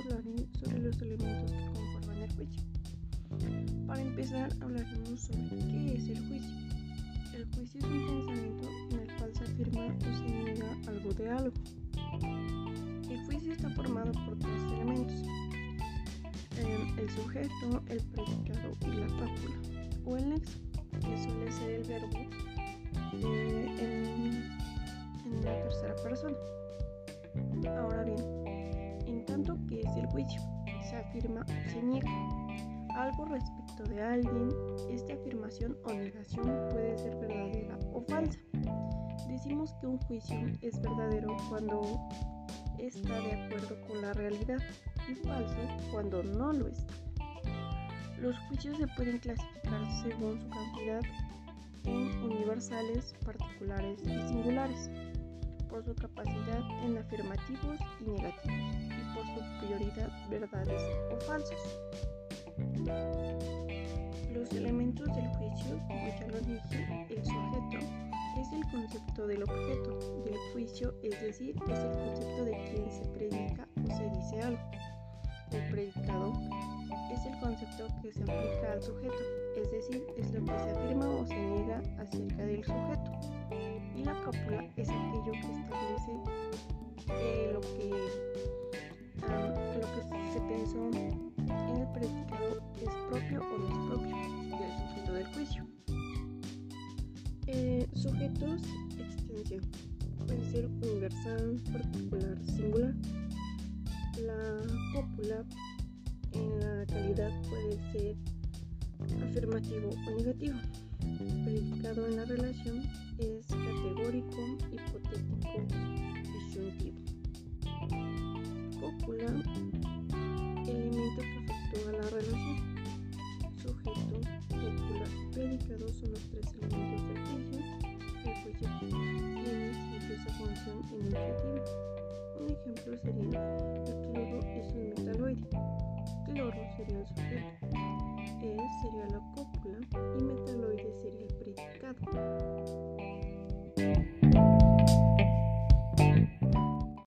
hablaré sobre los elementos que conforman el juicio. Para empezar, hablaremos sobre qué es el juicio. El juicio es un pensamiento en el cual se afirma o se niega algo de algo. El juicio está formado por tres elementos, em, el sujeto, el predicado y la pápula, o el nexo, que suele ser el verbo eh, en, en la tercera persona. Juicio, se afirma o se niega algo respecto de alguien, esta afirmación o negación puede ser verdadera o falsa. Decimos que un juicio es verdadero cuando está de acuerdo con la realidad y falso cuando no lo está. Los juicios se pueden clasificar según su cantidad en universales, particulares y singulares, por su capacidad en afirmativos y negativos y verdades o falsos. Los elementos del juicio, como ya lo dije, el sujeto es el concepto del objeto del juicio, es decir, es el concepto de quien se predica o se dice algo. El predicado es el concepto que se aplica al sujeto, es decir, es lo que se afirma o se niega acerca del sujeto. Y la cópula es aquello que establece eh, lo, que, propio o no es propio del sujeto del juicio. Eh, sujetos, extensión. Puede ser universal, particular, singular. La cópula en la calidad puede ser afirmativo o negativo. Predicado en la relación es categórico, hipotético, disyuntivo. Cópula, enunciativa. Un ejemplo sería el cloro es un metaloide. Cloro sería el sujeto,